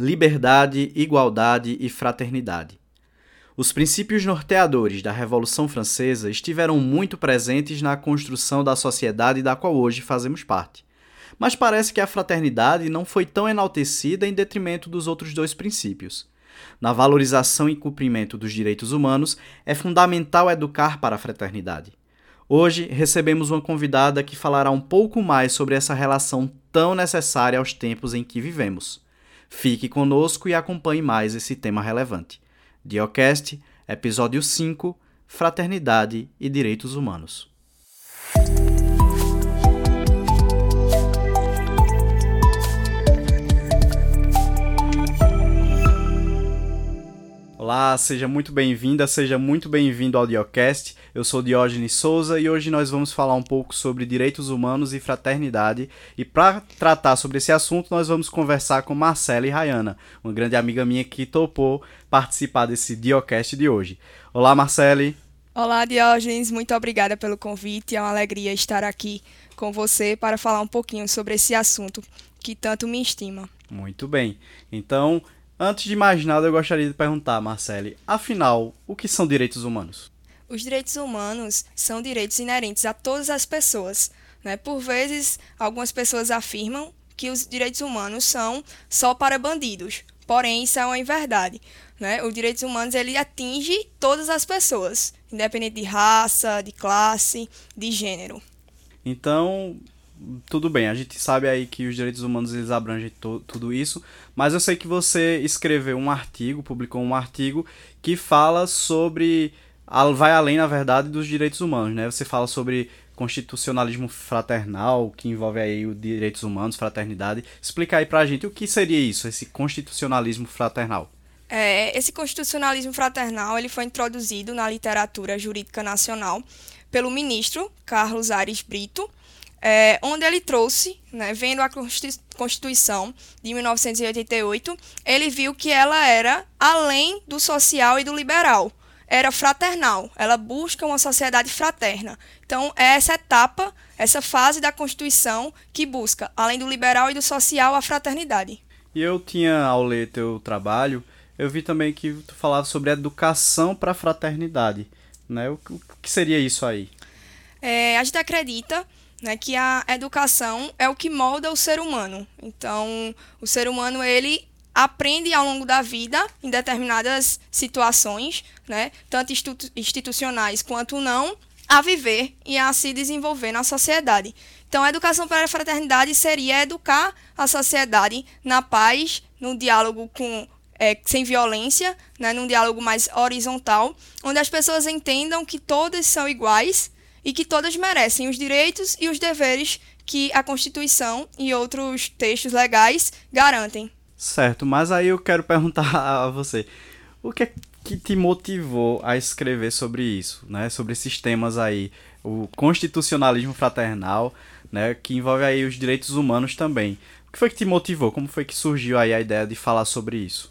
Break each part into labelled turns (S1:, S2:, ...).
S1: liberdade, igualdade e fraternidade. Os princípios norteadores da Revolução Francesa estiveram muito presentes na construção da sociedade da qual hoje fazemos parte. Mas parece que a fraternidade não foi tão enaltecida em detrimento dos outros dois princípios. Na valorização e cumprimento dos direitos humanos, é fundamental educar para a fraternidade. Hoje recebemos uma convidada que falará um pouco mais sobre essa relação tão necessária aos tempos em que vivemos. Fique conosco e acompanhe mais esse tema relevante. Diocast, episódio 5 Fraternidade e Direitos Humanos. Olá, seja muito bem-vinda, seja muito bem-vindo ao Diocast. Eu sou Diógenes Souza e hoje nós vamos falar um pouco sobre direitos humanos e fraternidade. E para tratar sobre esse assunto, nós vamos conversar com Marcela e Rayana, uma grande amiga minha que topou participar desse Diocast de hoje. Olá, Marcele.
S2: Olá, Diógenes, muito obrigada pelo convite. É uma alegria estar aqui com você para falar um pouquinho sobre esse assunto que tanto me estima.
S1: Muito bem. Então, Antes de mais nada, eu gostaria de perguntar, Marcele, afinal, o que são direitos humanos?
S2: Os direitos humanos são direitos inerentes a todas as pessoas. Né? Por vezes, algumas pessoas afirmam que os direitos humanos são só para bandidos, porém isso é uma inverdade. Né? Os direitos humanos ele atinge todas as pessoas, independente de raça, de classe, de gênero.
S1: Então, tudo bem, a gente sabe aí que os direitos humanos eles abrangem tudo isso, mas eu sei que você escreveu um artigo, publicou um artigo que fala sobre vai além, na verdade, dos direitos humanos, né? Você fala sobre constitucionalismo fraternal, que envolve aí os direitos humanos, fraternidade. Explica aí pra gente o que seria isso, esse constitucionalismo fraternal.
S2: É, esse constitucionalismo fraternal ele foi introduzido na literatura jurídica nacional pelo ministro Carlos Ares Brito, é, onde ele trouxe, né, vendo a Constituição de 1988, ele viu que ela era além do social e do liberal, era fraternal, ela busca uma sociedade fraterna. Então, é essa etapa, essa fase da Constituição que busca, além do liberal e do social, a fraternidade.
S1: E eu tinha, ao ler teu trabalho, eu vi também que tu falava sobre educação para a fraternidade. Né? O que seria isso aí?
S2: É, a gente acredita né, que a educação é o que molda o ser humano. Então, o ser humano ele aprende ao longo da vida em determinadas situações, né, tanto institucionais quanto não, a viver e a se desenvolver na sociedade. Então, a educação para a fraternidade seria educar a sociedade na paz, no diálogo com é, sem violência, né, num diálogo mais horizontal, onde as pessoas entendam que todas são iguais e que todas merecem os direitos e os deveres que a Constituição e outros textos legais garantem.
S1: Certo, mas aí eu quero perguntar a você, o que é que te motivou a escrever sobre isso, né? Sobre esses temas aí, o constitucionalismo fraternal, né? Que envolve aí os direitos humanos também. O que foi que te motivou? Como foi que surgiu aí a ideia de falar sobre isso?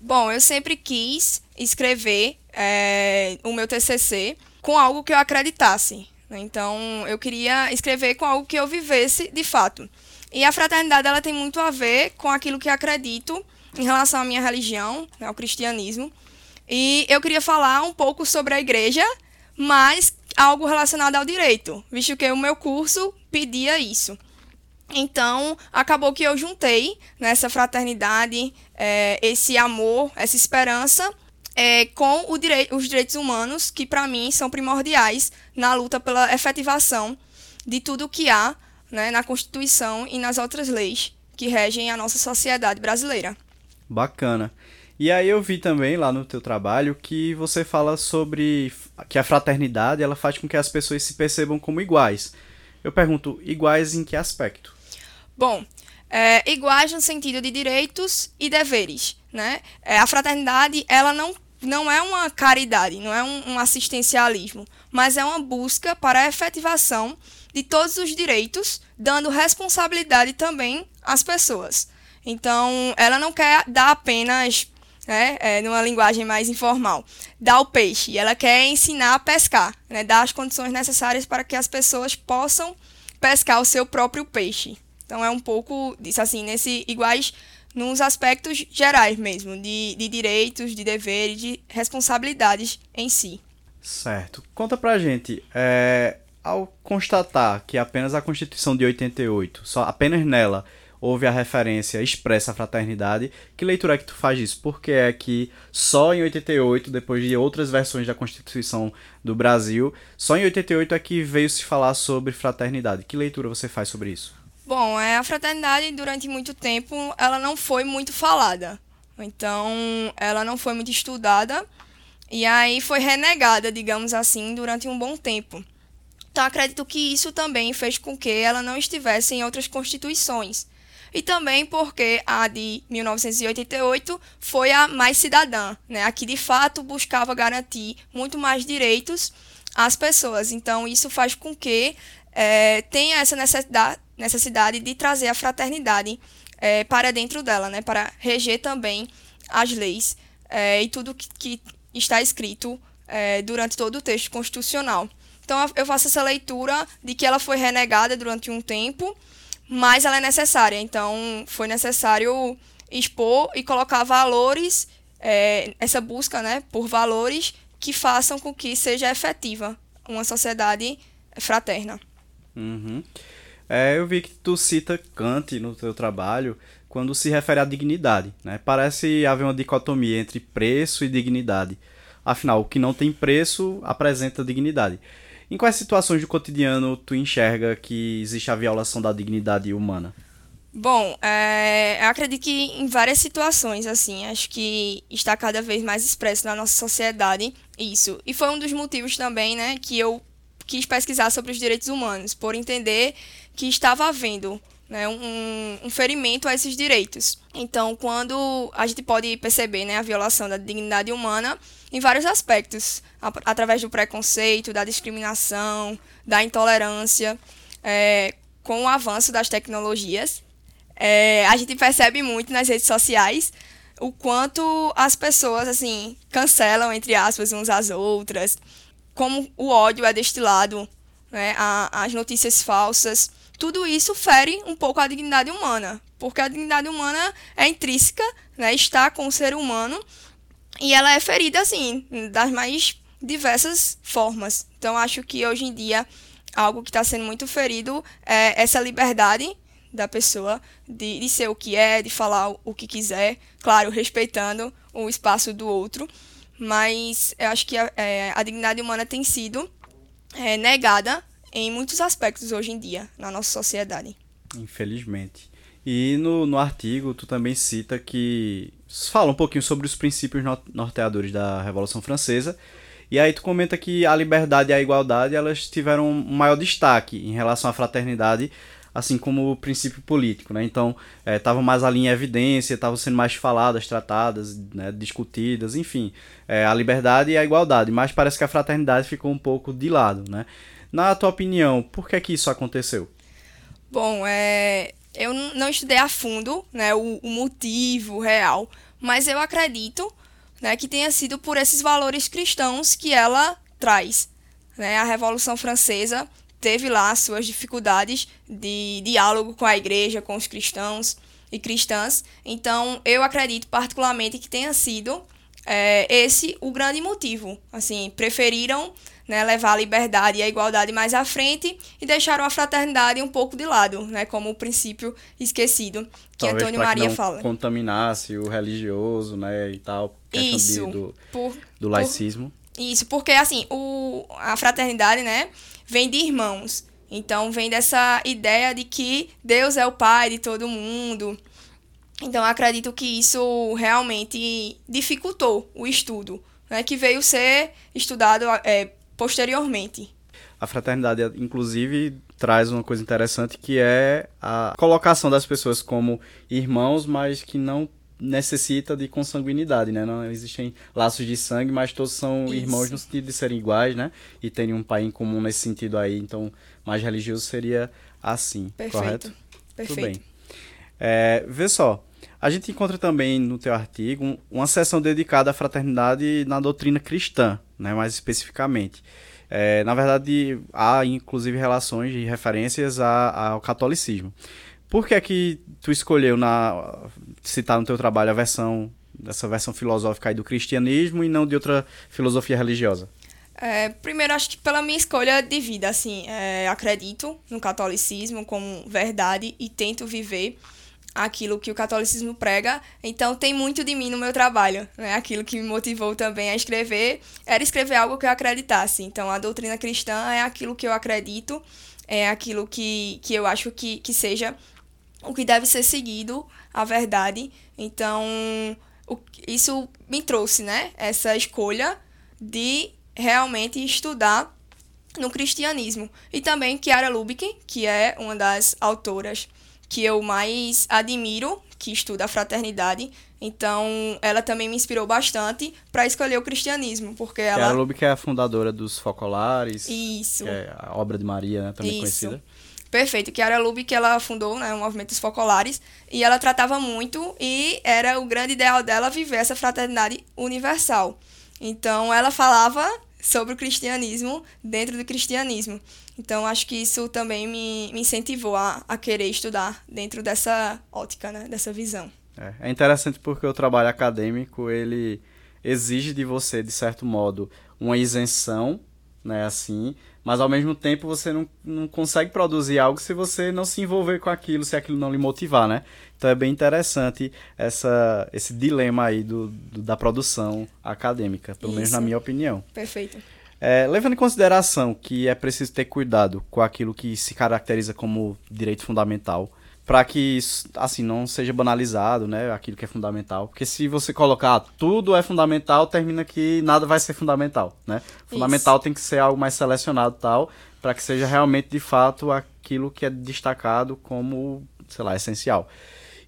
S2: Bom, eu sempre quis escrever é, o meu TCC com algo que eu acreditasse. Né? Então, eu queria escrever com algo que eu vivesse de fato. E a fraternidade ela tem muito a ver com aquilo que acredito em relação à minha religião, né, ao cristianismo. E eu queria falar um pouco sobre a igreja, mas algo relacionado ao direito, visto que o meu curso pedia isso. Então, acabou que eu juntei nessa fraternidade, é, esse amor, essa esperança é, com os direitos humanos, que para mim são primordiais na luta pela efetivação de tudo o que há né, na Constituição e nas outras leis que regem a nossa sociedade brasileira.
S1: Bacana. E aí eu vi também lá no teu trabalho que você fala sobre que a fraternidade ela faz com que as pessoas se percebam como iguais. Eu pergunto, iguais em que aspecto?
S2: Bom, é, iguais no sentido de direitos e deveres. Né? É, a fraternidade ela não não é uma caridade, não é um, um assistencialismo, mas é uma busca para a efetivação de todos os direitos, dando responsabilidade também às pessoas. Então, ela não quer dar apenas, né, é, numa linguagem mais informal, dar o peixe. Ela quer ensinar a pescar, né, dar as condições necessárias para que as pessoas possam pescar o seu próprio peixe. Então, é um pouco disso, assim, nesse iguais nos aspectos gerais mesmo, de, de direitos, de deveres, de responsabilidades em si.
S1: Certo. Conta pra gente, é, ao constatar que apenas a Constituição de 88, só apenas nela, houve a referência expressa à fraternidade, que leitura é que tu faz disso? Porque é que só em 88, depois de outras versões da Constituição do Brasil, só em 88 é que veio se falar sobre fraternidade. Que leitura você faz sobre isso?
S2: Bom, é, a fraternidade durante muito tempo ela não foi muito falada. Então, ela não foi muito estudada e aí foi renegada, digamos assim, durante um bom tempo. Então, acredito que isso também fez com que ela não estivesse em outras constituições. E também porque a de 1988 foi a mais cidadã, né? a que de fato buscava garantir muito mais direitos às pessoas. Então, isso faz com que é, tenha essa necessidade, necessidade de trazer a fraternidade é, para dentro dela, né? para reger também as leis é, e tudo que, que está escrito é, durante todo o texto constitucional. Então eu faço essa leitura de que ela foi renegada durante um tempo, mas ela é necessária. Então foi necessário expor e colocar valores, é, essa busca né, por valores que façam com que seja efetiva uma sociedade fraterna.
S1: Uhum. É, eu vi que tu cita Kant no teu trabalho quando se refere à dignidade. Né? Parece haver uma dicotomia entre preço e dignidade. Afinal, o que não tem preço apresenta dignidade. Em quais situações do cotidiano tu enxerga que existe a violação da dignidade humana?
S2: Bom, é, eu acredito que em várias situações, assim, acho que está cada vez mais expresso na nossa sociedade isso. E foi um dos motivos também, né, que eu quis pesquisar sobre os direitos humanos, por entender que estava havendo né, um, um, ferimento a esses direitos. Então, quando a gente pode perceber né, a violação da dignidade humana em vários aspectos, a, através do preconceito, da discriminação, da intolerância, é, com o avanço das tecnologias, é, a gente percebe muito nas redes sociais o quanto as pessoas assim cancelam entre aspas uns às outras, como o ódio é destilado, né, a, as notícias falsas tudo isso fere um pouco a dignidade humana, porque a dignidade humana é intrínseca, né, está com o ser humano, e ela é ferida, assim, das mais diversas formas. Então, acho que hoje em dia, algo que está sendo muito ferido é essa liberdade da pessoa de, de ser o que é, de falar o que quiser, claro, respeitando o espaço do outro, mas eu acho que a, é, a dignidade humana tem sido é, negada em muitos aspectos hoje em dia na nossa sociedade.
S1: Infelizmente. E no, no artigo tu também cita que fala um pouquinho sobre os princípios norteadores da Revolução Francesa. E aí tu comenta que a liberdade e a igualdade elas tiveram um maior destaque em relação à fraternidade, assim como o princípio político, né? Então estavam é, mais ali em evidência, estavam sendo mais faladas, tratadas, né, discutidas, enfim, é, a liberdade e a igualdade. Mas parece que a fraternidade ficou um pouco de lado, né? Na tua opinião, por que que isso aconteceu?
S2: Bom, é, eu não estudei a fundo né, o, o motivo real, mas eu acredito né, que tenha sido por esses valores cristãos que ela traz. Né? A Revolução Francesa teve lá suas dificuldades de diálogo com a igreja, com os cristãos e cristãs. Então, eu acredito particularmente que tenha sido é, esse o grande motivo. Assim, preferiram né, levar a liberdade e a igualdade mais à frente e deixaram a fraternidade um pouco de lado, né, como o princípio esquecido que
S1: Talvez
S2: Antônio Maria
S1: que não
S2: fala.
S1: contaminasse o religioso, né, e tal, isso, do,
S2: por,
S1: do laicismo.
S2: Por, isso, porque assim, o, a fraternidade, né, vem de irmãos. Então vem dessa ideia de que Deus é o pai de todo mundo. Então acredito que isso realmente dificultou o estudo, né, que veio ser estudado é, posteriormente.
S1: A fraternidade, inclusive, traz uma coisa interessante que é a colocação das pessoas como irmãos, mas que não necessita de consanguinidade, né? Não existem laços de sangue, mas todos são Isso. irmãos no sentido de serem iguais, né? E terem um pai em comum nesse sentido aí. Então, mais religioso seria assim,
S2: Perfeito.
S1: correto?
S2: Perfeito.
S1: Tudo bem. É, vê só, a gente encontra também no teu artigo uma seção dedicada à fraternidade na doutrina cristã, né, mais especificamente. É, na verdade, há inclusive relações e referências a, ao catolicismo. Por que é que tu escolheu na citar no teu trabalho a versão dessa versão filosófica aí do cristianismo e não de outra filosofia religiosa?
S2: É, primeiro, acho que pela minha escolha de vida, assim, é, acredito no catolicismo como verdade e tento viver aquilo que o catolicismo prega. Então, tem muito de mim no meu trabalho, né? Aquilo que me motivou também a escrever era escrever algo que eu acreditasse. Então, a doutrina cristã é aquilo que eu acredito, é aquilo que, que eu acho que, que seja o que deve ser seguido, a verdade. Então, o, isso me trouxe, né? Essa escolha de realmente estudar no cristianismo. E também Chiara Lubick, que é uma das autoras que eu mais admiro, que estuda a fraternidade. Então, ela também me inspirou bastante para escolher o cristianismo, porque ela...
S1: Chiara Lubick é a fundadora dos Focolares.
S2: Isso.
S1: Que é a obra de Maria, né, também
S2: Isso.
S1: conhecida.
S2: Perfeito. Chiara Lubick, ela fundou né, o movimento dos Focolares e ela tratava muito e era o grande ideal dela viver essa fraternidade universal. Então, ela falava sobre o cristianismo dentro do cristianismo. Então, acho que isso também me, me incentivou a, a querer estudar dentro dessa ótica, né, dessa visão.
S1: É, é interessante porque o trabalho acadêmico, ele exige de você, de certo modo, uma isenção, né, assim, mas ao mesmo tempo você não, não consegue produzir algo se você não se envolver com aquilo, se aquilo não lhe motivar, né? Então é bem interessante essa, esse dilema aí do, do da produção acadêmica, pelo
S2: Isso.
S1: menos na minha opinião.
S2: Perfeito.
S1: É, levando em consideração que é preciso ter cuidado com aquilo que se caracteriza como direito fundamental, para que isso, assim não seja banalizado, né, aquilo que é fundamental, porque se você colocar tudo é fundamental, termina que nada vai ser fundamental, né? Fundamental tem que ser algo mais selecionado tal, para que seja realmente de fato aquilo que é destacado como, sei lá, essencial.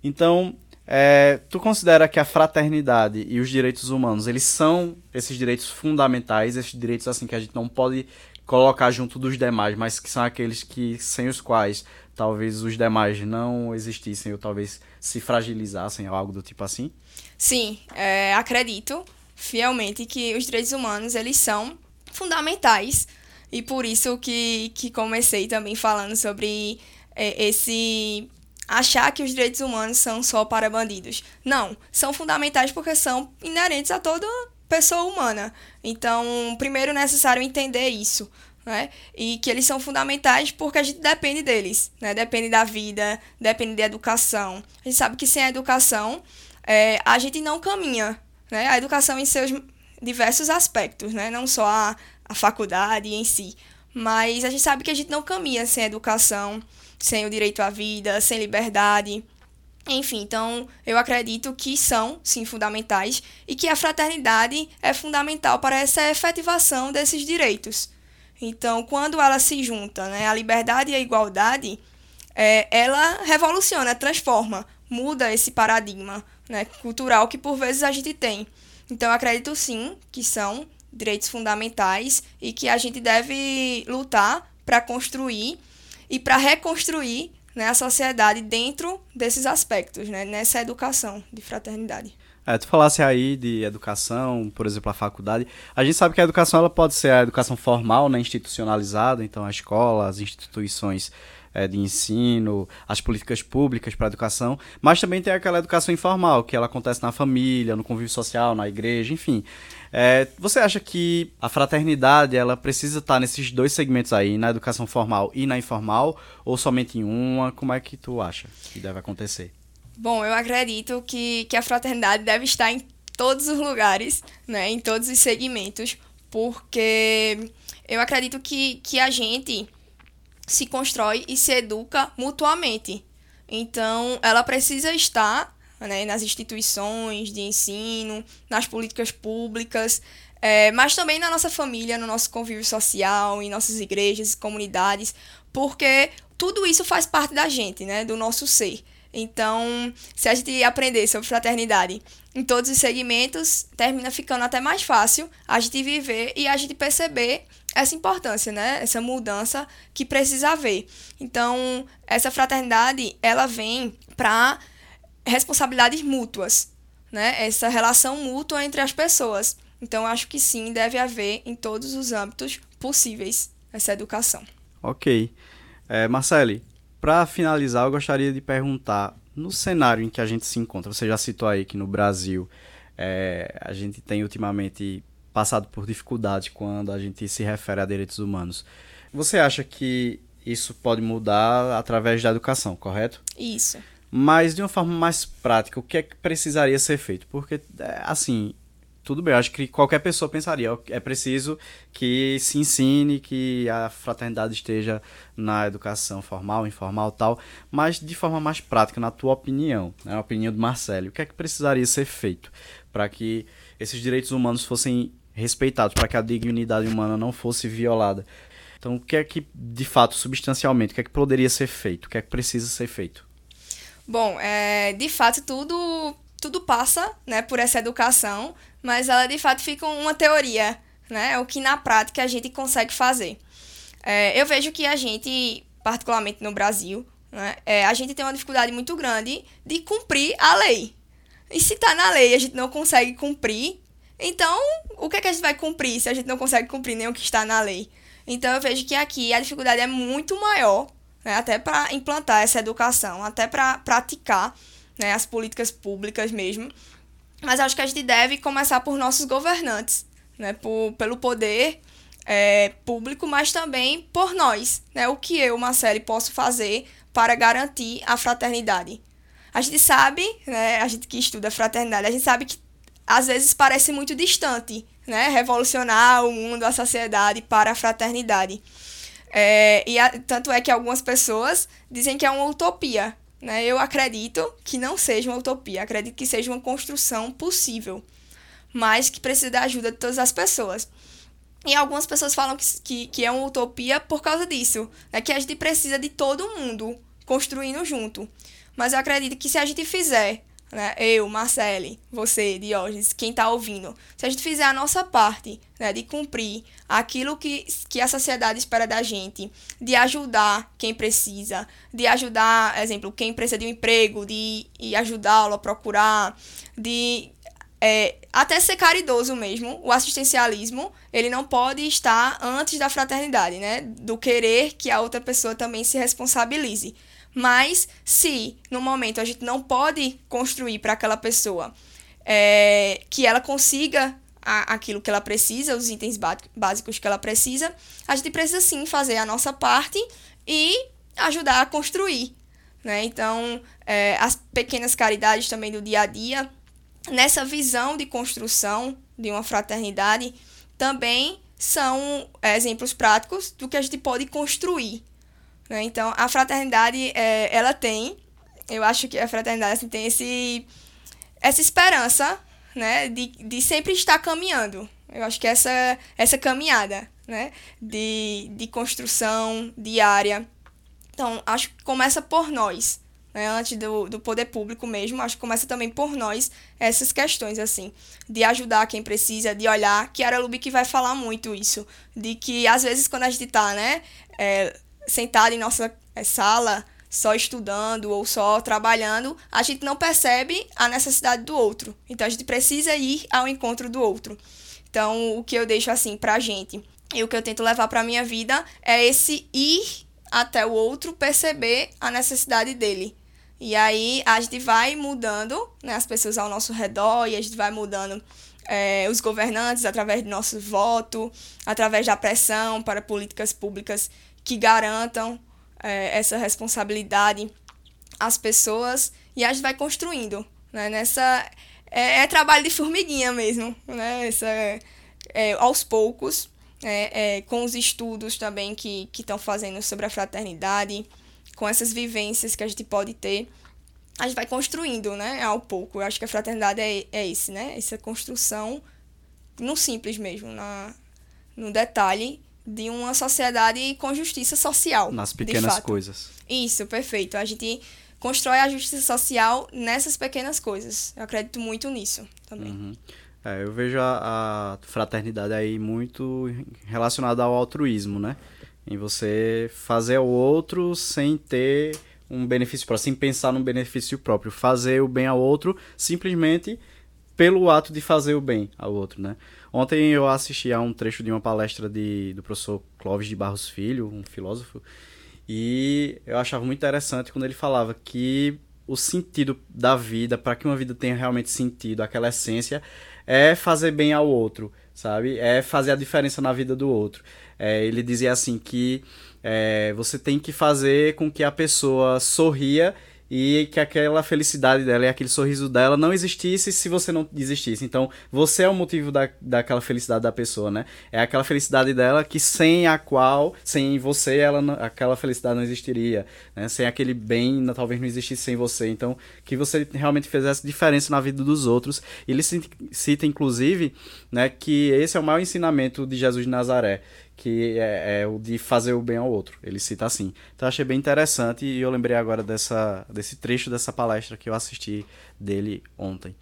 S1: Então, é, tu considera que a fraternidade e os direitos humanos, eles são esses direitos fundamentais, esses direitos assim que a gente não pode colocar junto dos demais, mas que são aqueles que sem os quais talvez os demais não existissem ou talvez se fragilizassem ou algo do tipo assim?
S2: Sim, é, acredito fielmente que os direitos humanos eles são fundamentais e por isso que, que comecei também falando sobre é, esse achar que os direitos humanos são só para bandidos. Não, são fundamentais porque são inerentes a toda pessoa humana. Então, primeiro é necessário entender isso. Né? E que eles são fundamentais porque a gente depende deles, né? Depende da vida, depende da educação. A gente sabe que sem a educação é, a gente não caminha, né? A educação em seus diversos aspectos, né? Não só a, a faculdade em si, mas a gente sabe que a gente não caminha sem educação, sem o direito à vida, sem liberdade. Enfim, então eu acredito que são, sim, fundamentais e que a fraternidade é fundamental para essa efetivação desses direitos. Então, quando ela se junta, né, a liberdade e a igualdade, é, ela revoluciona, transforma, muda esse paradigma né, cultural que por vezes a gente tem. Então, eu acredito sim que são direitos fundamentais e que a gente deve lutar para construir e para reconstruir né, a sociedade dentro desses aspectos, né, nessa educação de fraternidade.
S1: É, tu falasse aí de educação, por exemplo, a faculdade. A gente sabe que a educação ela pode ser a educação formal, né, institucionalizada, então a escola, as instituições é, de ensino, as políticas públicas para educação, mas também tem aquela educação informal, que ela acontece na família, no convívio social, na igreja, enfim. É, você acha que a fraternidade ela precisa estar nesses dois segmentos aí, na educação formal e na informal, ou somente em uma? Como é que tu acha que deve acontecer?
S2: Bom, eu acredito que, que a fraternidade deve estar em todos os lugares, né, em todos os segmentos, porque eu acredito que, que a gente se constrói e se educa mutuamente. Então, ela precisa estar né, nas instituições de ensino, nas políticas públicas, é, mas também na nossa família, no nosso convívio social, em nossas igrejas e comunidades, porque tudo isso faz parte da gente, né, do nosso ser. Então, se a gente aprender sobre fraternidade em todos os segmentos, termina ficando até mais fácil a gente viver e a gente perceber essa importância, né? Essa mudança que precisa haver. Então, essa fraternidade, ela vem para responsabilidades mútuas, né? Essa relação mútua entre as pessoas. Então, acho que sim, deve haver em todos os âmbitos possíveis essa educação.
S1: Ok. É, Marcele, Para finalizar, eu gostaria de perguntar, no cenário em que a gente se encontra, você já citou aí que no Brasil é, a gente tem ultimamente passado por dificuldades quando a gente se refere a direitos humanos. Você acha que isso pode mudar através da educação, correto?
S2: Isso.
S1: Mas de uma forma mais prática, o que é que precisaria ser feito? Porque, é, assim, tudo bem, acho que qualquer pessoa pensaria, é preciso que se ensine, que a fraternidade esteja na educação formal, informal tal, mas de forma mais prática, na tua opinião, né, na opinião do Marcelo, o que é que precisaria ser feito para que esses direitos humanos fossem respeitados, para que a dignidade humana não fosse violada? Então, o que é que, de fato, substancialmente, o que é que poderia ser feito? O que é que precisa ser feito?
S2: Bom, é, de fato, tudo, tudo passa né, por essa educação, mas ela, de fato, fica uma teoria, né? É o que, na prática, a gente consegue fazer. É, eu vejo que a gente, particularmente no Brasil, né, é, a gente tem uma dificuldade muito grande de cumprir a lei. E se está na lei e a gente não consegue cumprir, então o que, é que a gente vai cumprir se a gente não consegue cumprir nem o que está na lei? Então eu vejo que aqui a dificuldade é muito maior, né, até para implantar essa educação, até para praticar né, as políticas públicas mesmo. Mas acho que a gente deve começar por nossos governantes, né, por, pelo poder é, público, mas também por nós. Né, o que eu, Marcele, posso fazer para garantir a fraternidade. A gente sabe, né, a gente que estuda fraternidade, a gente sabe que às vezes parece muito distante, né? Revolucionar o mundo, a sociedade para a fraternidade. É, e a, tanto é que algumas pessoas dizem que é uma utopia. Né? Eu acredito que não seja uma utopia, acredito que seja uma construção possível, mas que precisa da ajuda de todas as pessoas. E algumas pessoas falam que, que, que é uma utopia por causa disso, né? que a gente precisa de todo mundo construindo junto. Mas eu acredito que se a gente fizer né? Eu, Marcele, você, Diógenes, quem está ouvindo, se a gente fizer a nossa parte, né, de cumprir aquilo que, que a sociedade espera da gente, de ajudar quem precisa, de ajudar, exemplo, quem precisa de um emprego, de ajudá-lo a procurar, de é, até ser caridoso mesmo, o assistencialismo, ele não pode estar antes da fraternidade, né? Do querer que a outra pessoa também se responsabilize. Mas se no momento a gente não pode construir para aquela pessoa é, que ela consiga a, aquilo que ela precisa, os itens básicos que ela precisa, a gente precisa sim fazer a nossa parte e ajudar a construir. Né? Então, é, as pequenas caridades também do dia a dia, nessa visão de construção de uma fraternidade, também são é, exemplos práticos do que a gente pode construir né? Então, a fraternidade, é, ela tem, eu acho que a fraternidade assim, tem esse, essa esperança né, de, de sempre estar caminhando. Eu acho que essa, essa caminhada né, de, de construção diária. Então, acho que começa por nós. Né, antes do, do poder público mesmo, acho que começa também por nós essas questões, assim, de ajudar quem precisa, de olhar, Lubi que vai falar muito isso, de que às vezes quando a gente tá, né, é, sentado em nossa eh, sala só estudando ou só trabalhando, a gente não percebe a necessidade do outro. Então a gente precisa ir ao encontro do outro. Então o que eu deixo assim pra gente e o que eu tento levar pra minha vida é esse ir até o outro, perceber a necessidade dele. E aí a gente vai mudando né, as pessoas ao nosso redor e a gente vai mudando é, os governantes através do nosso voto, através da pressão para políticas públicas que garantam é, essa responsabilidade às pessoas e a gente vai construindo, né? Nessa é, é trabalho de formiguinha mesmo, né? Essa, é, aos poucos, é, é, com os estudos também que estão fazendo sobre a fraternidade, com essas vivências que a gente pode ter, a gente vai construindo, né? Ao pouco. Eu acho que a fraternidade é, é esse, né? Essa construção no simples mesmo, na, no detalhe de uma sociedade com justiça social.
S1: Nas pequenas coisas.
S2: Isso, perfeito. A gente constrói a justiça social nessas pequenas coisas. Eu acredito muito nisso também.
S1: Uhum. É, eu vejo a, a, fraternidade aí muito relacionada ao altruísmo, né? Em você fazer o outro sem ter um benefício próprio, sem pensar num benefício próprio. Fazer o bem ao outro simplesmente pelo ato de fazer o bem ao outro, né? Ontem eu assisti a um trecho de uma palestra de, do professor Clóvis de Barros Filho, um filósofo, E eu achava muito interessante quando ele falava que o sentido da vida, para que uma vida tenha realmente sentido, aquela essência, é fazer bem ao outro, sabe? É fazer a diferença na vida do outro. É, ele dizia assim que é, você tem que fazer com que a pessoa sorria e que aquela felicidade dela e aquele sorriso dela não existisse se você não existisse. Então, você é o motivo da, daquela felicidade da pessoa, né? É aquela felicidade dela que sem a qual, sem você, ela não, aquela felicidade não existiria, né? Sem aquele bem, talvez não existisse sem você. Então, que você realmente fizesse diferença na vida dos outros. Ele cita, inclusive, né, que esse é o maior ensinamento de Jesus de Nazaré, que é, é, o de fazer o bem ao outro. Ele cita assim. Então achei bem interessante e eu lembrei agora dessa, desse trecho dessa palestra que eu assisti dele ontem.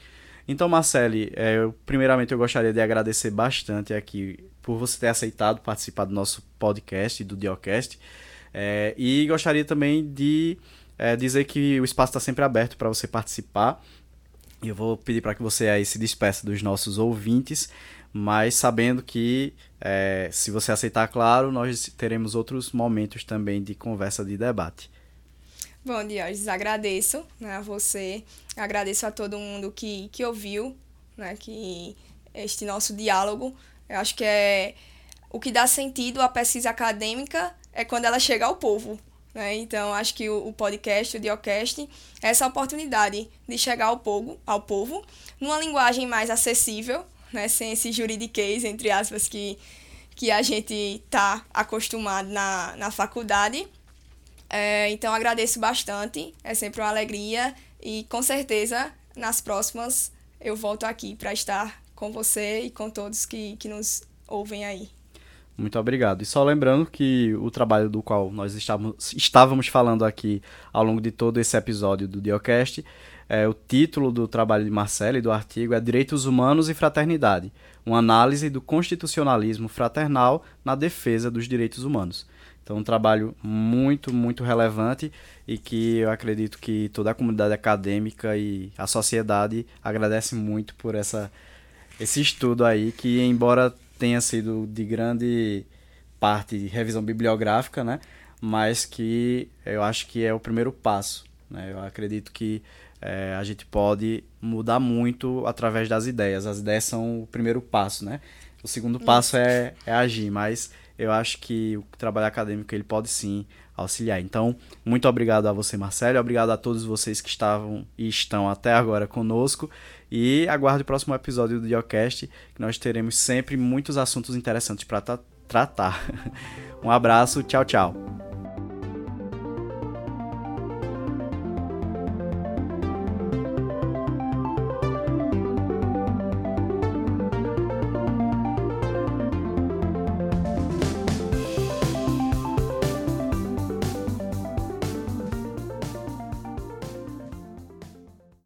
S1: Então, Marcele, é, eu, primeiramente eu gostaria de agradecer bastante aqui por você ter aceitado participar do nosso podcast, do Diocast. É, e gostaria também de é, dizer que o espaço está sempre aberto para você participar. E eu vou pedir para que você aí se despeça dos nossos ouvintes mas sabendo que é, se você aceitar, claro, nós teremos outros momentos também de conversa, de debate.
S2: Bom, Diógenes, agradeço né, a você, agradeço a todo mundo que, que ouviu, né, que este nosso diálogo, eu acho que é o que dá sentido à pesquisa acadêmica é quando ela chega ao povo, né? Então, acho que o, o podcast, o Diocast, é essa oportunidade de chegar ao povo, ao povo numa linguagem mais acessível, né? Sem esse juridiquês, entre aspas, que, que a gente tá acostumado na, na faculdade. É, então agradeço bastante, é sempre uma alegria e com certeza nas próximas eu volto aqui para estar com você e com todos que, que nos ouvem aí.
S1: Muito obrigado. E só lembrando que o trabalho do qual nós estávamos, estávamos falando aqui ao longo de todo esse episódio do Diocast é, o título do trabalho de Marcelo e do artigo é Direitos Humanos e Fraternidade, uma análise do constitucionalismo fraternal na defesa dos direitos humanos. Então, um trabalho muito, muito relevante e que eu acredito que toda a comunidade acadêmica e a sociedade agradece muito por essa, esse estudo aí, que embora tenha sido de grande parte de revisão bibliográfica, né, mas que eu acho que é o primeiro passo. Né? Eu acredito que é, a gente pode mudar muito através das ideias. As ideias são o primeiro passo, né? O segundo passo é, é agir, mas eu acho que o trabalho acadêmico ele pode sim auxiliar. Então, muito obrigado a você, Marcelo, obrigado a todos vocês que estavam e estão até agora conosco e aguarde o próximo episódio do Diocast, que nós teremos sempre muitos assuntos interessantes para tratar. Um abraço, tchau, tchau.